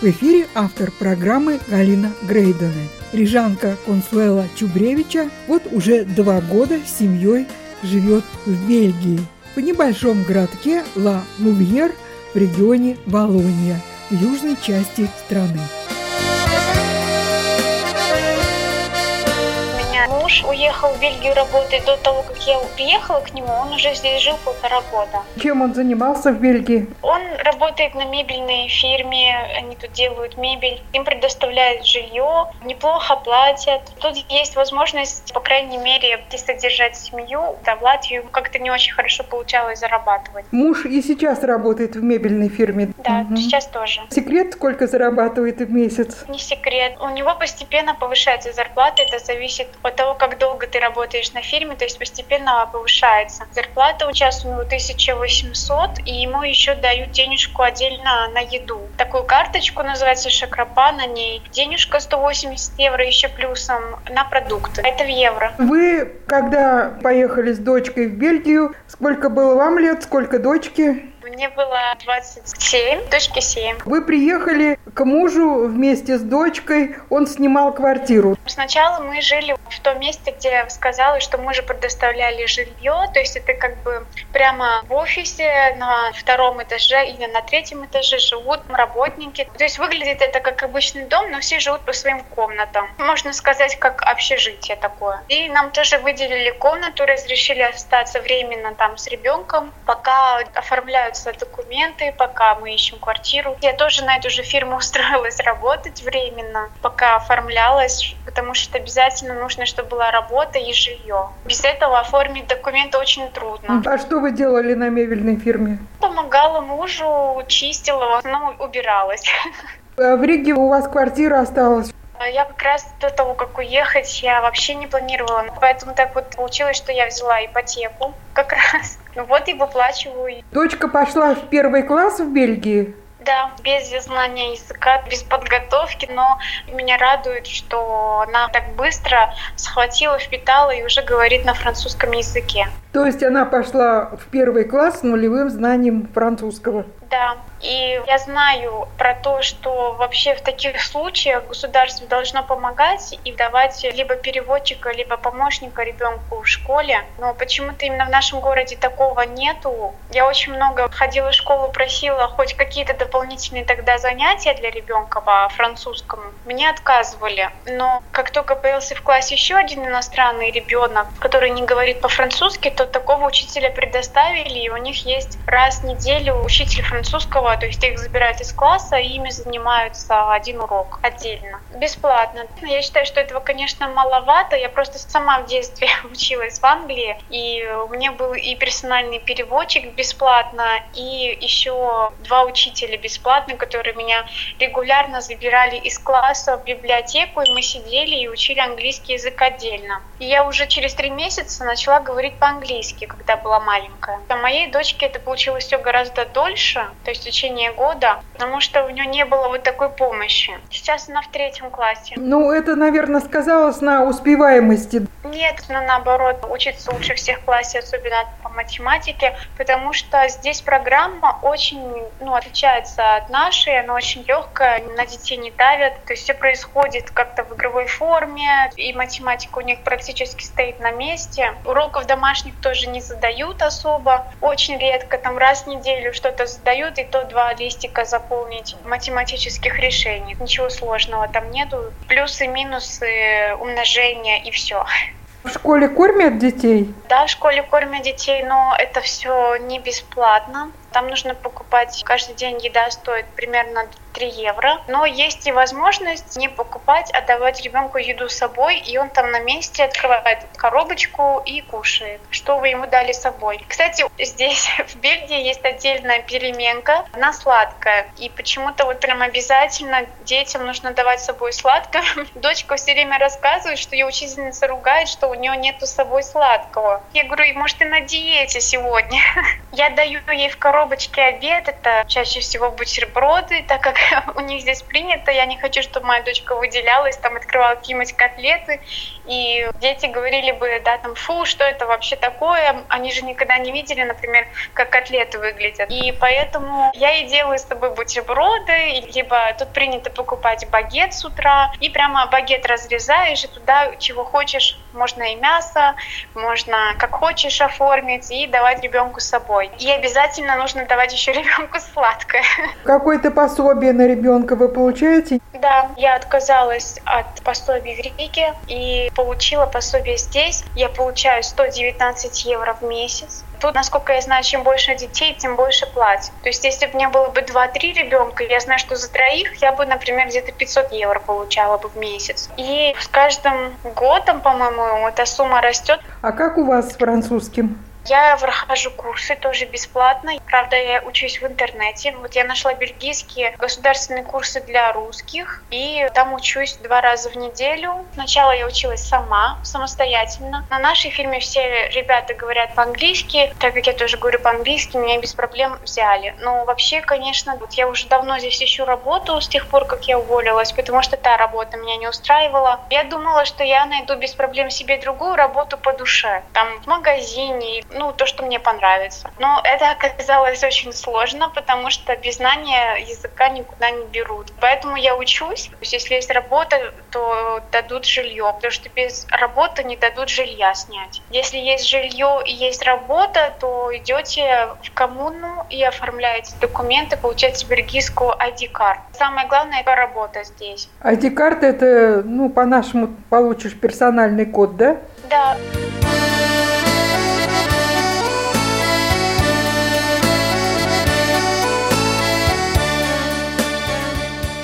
В эфире автор программы Галина Грейдена. Рижанка Консуэла Чубревича вот уже два года с семьей живет в Бельгии, в небольшом городке Ла Лувьер в регионе Волония, в южной части страны. Муж уехал в Бельгию работать до того, как я приехала к нему. Он уже здесь жил полтора года. Чем он занимался в Бельгии? Он работает на мебельной фирме. Они тут делают мебель. Им предоставляют жилье. Неплохо платят. Тут есть возможность, по крайней мере, содержать семью. Да, в Латвию как-то не очень хорошо получалось зарабатывать. Муж и сейчас работает в мебельной фирме? Да, угу. сейчас тоже. Секрет, сколько зарабатывает в месяц? Не секрет. У него постепенно повышается зарплата. Это зависит от того, как долго ты работаешь на фирме, то есть постепенно повышается. Зарплата у час у него 1800, и ему еще дают денежку отдельно на еду. Такую карточку называется Шакрапа, на ней денежка 180 евро еще плюсом на продукты. Это в евро. Вы, когда поехали с дочкой в Бельгию, сколько было вам лет, сколько дочки? Мне было 27, дочке 7. Вы приехали к мужу вместе с дочкой, он снимал квартиру. Сначала мы жили в том месте, где я сказала, что мы же предоставляли жилье, то есть это как бы прямо в офисе на втором этаже или на третьем этаже живут работники. То есть выглядит это как обычный дом, но все живут по своим комнатам. Можно сказать, как общежитие такое. И нам тоже выделили комнату, разрешили остаться временно там с ребенком, пока оформляют оформляются документы, пока мы ищем квартиру. Я тоже на эту же фирму устроилась работать временно, пока оформлялась, потому что обязательно нужно, чтобы была работа и жилье. Без этого оформить документы очень трудно. А что вы делали на мебельной фирме? Помогала мужу, чистила, но убиралась. А в Риге у вас квартира осталась? Я как раз до того, как уехать, я вообще не планировала. Поэтому так вот получилось, что я взяла ипотеку как раз. Ну вот и выплачиваю. Дочка пошла в первый класс в Бельгии? Да, без знания языка, без подготовки, но меня радует, что она так быстро схватила, впитала и уже говорит на французском языке. То есть она пошла в первый класс с нулевым знанием французского? Да, и я знаю про то, что вообще в таких случаях государство должно помогать и давать либо переводчика, либо помощника ребенку в школе. Но почему-то именно в нашем городе такого нету. Я очень много ходила в школу, просила хоть какие-то дополнительные тогда занятия для ребенка по французскому. Мне отказывали. Но как только появился в классе еще один иностранный ребенок, который не говорит по-французски, то такого учителя предоставили, и у них есть раз в неделю учитель французского, то есть их забирают из класса и ими занимаются один урок отдельно, бесплатно. Я считаю, что этого, конечно, маловато. Я просто сама в детстве училась в Англии, и у меня был и персональный переводчик бесплатно, и еще два учителя бесплатно, которые меня регулярно забирали из класса в библиотеку, и мы сидели и учили английский язык отдельно. И я уже через три месяца начала говорить по-английски, когда была маленькая. А моей дочке это получилось все гораздо дольше, то есть в течение года, потому что у нее не было вот такой помощи. Сейчас она в третьем классе. Ну, это, наверное, сказалось на успеваемости. Нет, но наоборот, учится лучше всех в классе, особенно по математике, потому что здесь программа очень ну, отличается от нашей, она очень легкая, на детей не давят, то есть все происходит как-то в игровой форме, и математика у них практически стоит на месте. Уроков домашних тоже не задают особо, очень редко, там раз в неделю что-то задают, дают, и то два листика заполнить математических решений. Ничего сложного там нету. Плюсы, минусы, умножение и все. В школе кормят детей? Да, в школе кормят детей, но это все не бесплатно. Там нужно покупать каждый день еда стоит примерно 3 евро. Но есть и возможность не покупать, а давать ребенку еду с собой, и он там на месте открывает коробочку и кушает, что вы ему дали с собой. Кстати, здесь в Бельгии есть отдельная переменка, она сладкая. И почему-то вот прям обязательно детям нужно давать с собой сладкое. Дочка все время рассказывает, что ее учительница ругает, что у нее нету с собой сладкого. Я говорю, может, ты на диете сегодня? Я даю ей в коробочке обед, это чаще всего бутерброды, так как у них здесь принято, я не хочу, чтобы моя дочка выделялась, там открывала какие-нибудь котлеты, и дети говорили бы, да, там, фу, что это вообще такое, они же никогда не видели, например, как котлеты выглядят. И поэтому я и делаю с тобой бутерброды, либо тут принято покупать багет с утра, и прямо багет разрезаешь, и туда чего хочешь, можно и мясо, можно как хочешь оформить, и давать ребенку с собой. И обязательно нужно давать еще ребенку сладкое. Какое-то пособие на ребенка вы получаете? Да, я отказалась от пособий в Риге и получила пособие здесь. Я получаю 119 евро в месяц. Тут, насколько я знаю, чем больше детей, тем больше платят. То есть, если бы меня было бы 2-3 ребенка, я знаю, что за троих я бы, например, где-то 500 евро получала бы в месяц. И с каждым годом, по-моему, эта сумма растет. А как у вас с французским? Я прохожу курсы тоже бесплатно. Правда, я учусь в интернете. Вот я нашла бельгийские государственные курсы для русских, и там учусь два раза в неделю. Сначала я училась сама, самостоятельно. На нашей фирме все ребята говорят по-английски, так как я тоже говорю по-английски, меня без проблем взяли. Но вообще, конечно, вот я уже давно здесь ищу работу с тех пор, как я уволилась, потому что та работа меня не устраивала. Я думала, что я найду без проблем себе другую работу по душе. Там в магазине, ну, то, что мне понравится. Но это оказалось очень сложно, потому что без знания языка никуда не берут. Поэтому я учусь. То есть, если есть работа, то дадут жилье, потому что без работы не дадут жилья снять. Если есть жилье и есть работа, то идете в коммуну и оформляете документы, получаете бельгийскую ID-карту. Самое главное – это работа здесь. ID-карта – это, ну, по-нашему, получишь персональный код, да? Да.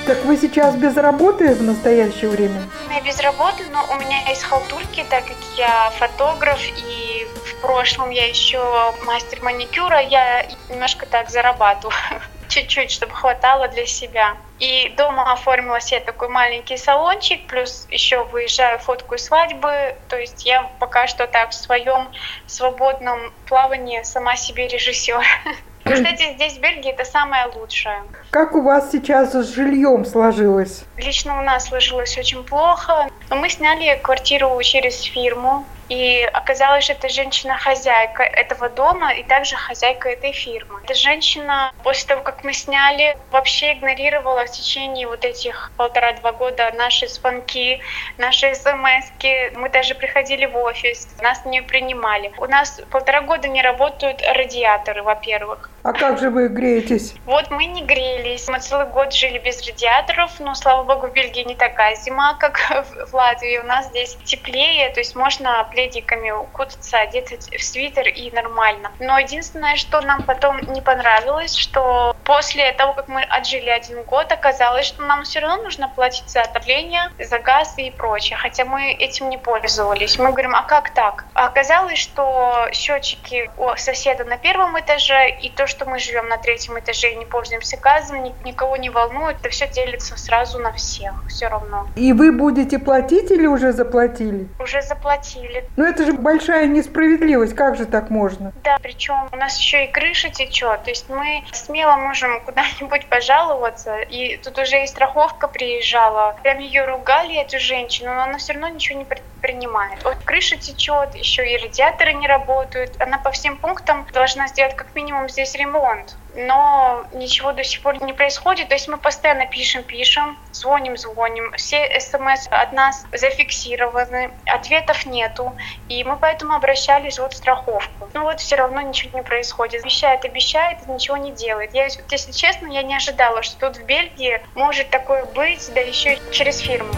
Так вы сейчас без работы в настоящее время? Я без работы, но у меня есть халтурки, так как я фотограф и в прошлом я еще мастер маникюра, я немножко так зарабатываю чуть-чуть, чтобы хватало для себя. И дома оформила себе такой маленький салончик, плюс еще выезжаю фоткаю свадьбы. То есть я пока что так в своем свободном плавании сама себе режиссер. Кстати, здесь в Бельгии это самое лучшее. Как у вас сейчас с жильем сложилось? Лично у нас сложилось очень плохо. Мы сняли квартиру через фирму. И оказалось, что это женщина-хозяйка этого дома и также хозяйка этой фирмы. Эта женщина после того, как мы сняли, вообще игнорировала в течение вот этих полтора-два года наши звонки, наши смс -ки. Мы даже приходили в офис, нас не принимали. У нас полтора года не работают радиаторы, во-первых. А как же вы греетесь? Вот мы не грелись. Мы целый год жили без радиаторов, но, слава богу, в Бельгии не такая зима, как в Латвии. У нас здесь теплее, то есть можно пледиками укутаться, одеться в свитер и нормально. Но единственное, что нам потом не понравилось, что после того, как мы отжили один год, оказалось, что нам все равно нужно платить за отопление, за газ и прочее, хотя мы этим не пользовались. Мы говорим, а как так? А оказалось, что счетчики у соседа на первом этаже и то, что мы живем на третьем этаже и не пользуемся газом, никого не волнует, это все делится сразу на всех, все равно. И вы будете платить или уже заплатили? Уже заплатили. Но это же большая несправедливость, как же так можно? Да, причем у нас еще и крыша течет, то есть мы смело можем куда-нибудь пожаловаться, и тут уже и страховка приезжала, прям ее ругали, эту женщину, но она все равно ничего не предпринимает. Вот крыша течет, еще и радиаторы не работают, она по всем пунктам должна сделать как минимум здесь ремонт но ничего до сих пор не происходит. То есть мы постоянно пишем, пишем, звоним, звоним. Все смс от нас зафиксированы, ответов нету. И мы поэтому обращались вот в страховку. Ну вот все равно ничего не происходит. Обещает, обещает, ничего не делает. Я, если честно, я не ожидала, что тут в Бельгии может такое быть, да еще через фирму.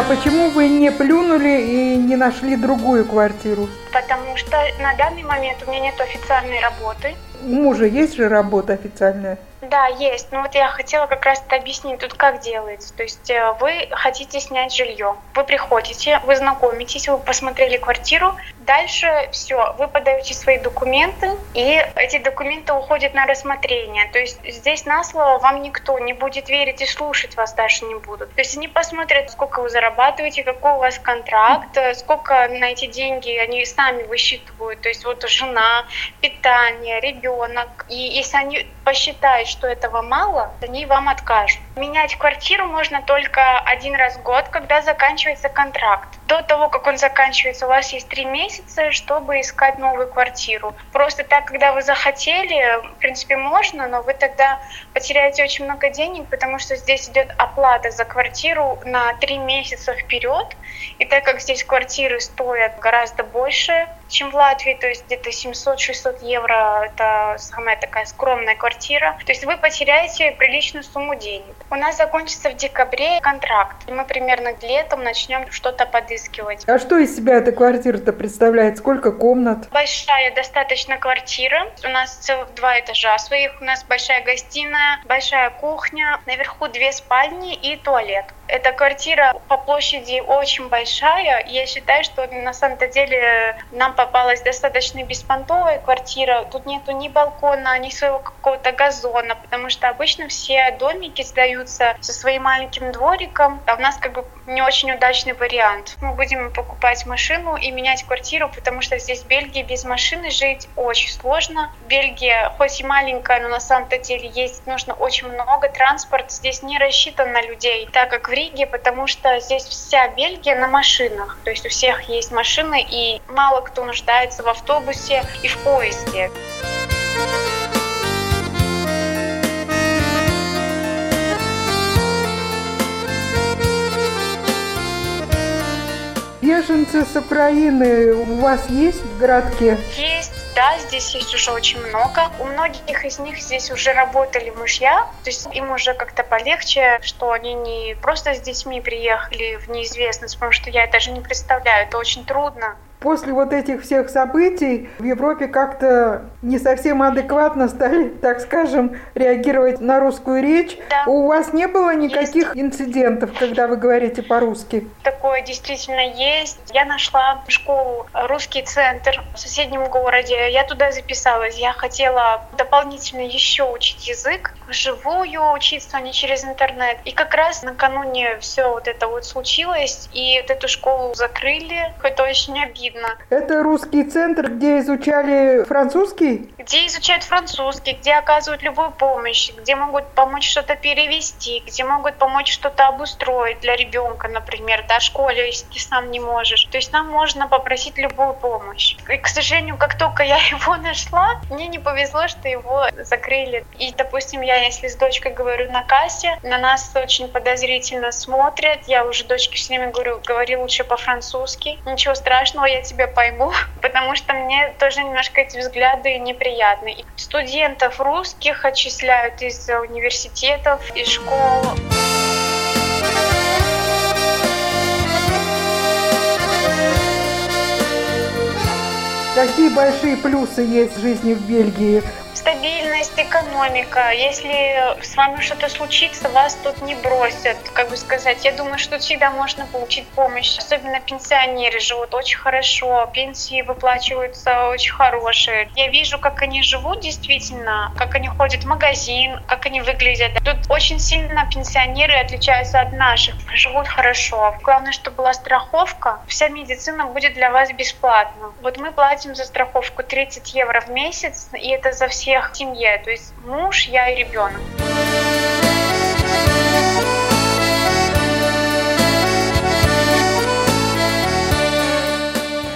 А почему вы не плюнули и не нашли другую квартиру? Потому что на данный момент у меня нет официальной работы. У мужа есть же работа официальная? Да, есть. Ну вот я хотела как раз это объяснить тут, как делается. То есть э, вы хотите снять жилье, вы приходите, вы знакомитесь, вы посмотрели квартиру, дальше все, вы подаете свои документы, и эти документы уходят на рассмотрение. То есть здесь на слово вам никто не будет верить и слушать вас дальше не будут. То есть они посмотрят, сколько вы зарабатываете, какой у вас контракт, э, сколько на эти деньги они сами высчитывают. То есть вот жена, питание, ребенок. И если они посчитают, что этого мало, они вам откажут. Менять квартиру можно только один раз в год, когда заканчивается контракт. До того, как он заканчивается, у вас есть три месяца, чтобы искать новую квартиру. Просто так, когда вы захотели, в принципе, можно, но вы тогда потеряете очень много денег, потому что здесь идет оплата за квартиру на три месяца вперед. И так как здесь квартиры стоят гораздо больше, чем в Латвии, то есть где-то 700-600 евро, это самая такая скромная квартира. То есть вы потеряете приличную сумму денег. У нас закончится в декабре контракт, и мы примерно летом начнем что-то подыскивать. А что из себя эта квартира-то представляет? Сколько комнат? Большая достаточно квартира. У нас целых два этажа своих. У нас большая гостиная, большая кухня, наверху две спальни и туалет. Эта квартира по площади очень большая. Я считаю, что на самом-то деле нам попалась достаточно беспонтовая квартира. Тут нету ни балкона, ни своего какого-то газона, потому что обычно все домики сдаются со своим маленьким двориком, а у нас как бы не очень удачный вариант. Мы будем покупать машину и менять квартиру, потому что здесь в Бельгии без машины жить очень сложно. Бельгия хоть и маленькая, но на самом-то деле ездить нужно очень много. Транспорт здесь не рассчитан на людей, так как в Риге, потому что здесь вся Бельгия на машинах. То есть у всех есть машины, и мало кто нуждается в автобусе и в поезде. Беженцы с Украины у вас есть в городке? Есть да, здесь есть уже очень много. У многих из них здесь уже работали мужья, то есть им уже как-то полегче, что они не просто с детьми приехали в неизвестность, потому что я даже не представляю, это очень трудно. После вот этих всех событий в Европе как-то не совсем адекватно стали, так скажем, реагировать на русскую речь. Да. У вас не было никаких есть. инцидентов, когда вы говорите по-русски? Такое действительно есть. Я нашла школу «Русский центр» в соседнем городе. Я туда записалась. Я хотела дополнительно еще учить язык, вживую учиться, а не через интернет. И как раз накануне все вот это вот случилось, и вот эту школу закрыли. Это очень обидно. Это русский центр, где изучали французский? Где изучают французский, где оказывают любую помощь, где могут помочь что-то перевести, где могут помочь что-то обустроить для ребенка, например, да, школе, если ты сам не можешь. То есть нам можно попросить любую помощь. И, к сожалению, как только я его нашла, мне не повезло, что его закрыли. И, допустим, я если с дочкой говорю на кассе, на нас очень подозрительно смотрят. Я уже дочке все время говорю, говори лучше по-французски. Ничего страшного, я тебя пойму, потому что мне тоже немножко эти взгляды неприятны. И студентов русских отчисляют из университетов, из школ. Какие большие плюсы есть в жизни в Бельгии? Стабильность, экономика. Если с вами что-то случится, вас тут не бросят. Как бы сказать, я думаю, что всегда можно получить помощь. Особенно пенсионеры живут очень хорошо, пенсии выплачиваются очень хорошие. Я вижу, как они живут действительно, как они ходят в магазин, как они выглядят. Тут очень сильно пенсионеры отличаются от наших, живут хорошо. Главное, чтобы была страховка. Вся медицина будет для вас бесплатно. Вот мы платим за страховку 30 евро в месяц, и это за все всех в то есть муж, я и ребенок.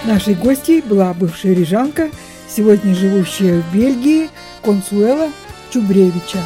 Нашей гостьей была бывшая рижанка, сегодня живущая в Бельгии, Консуэла Чубревича.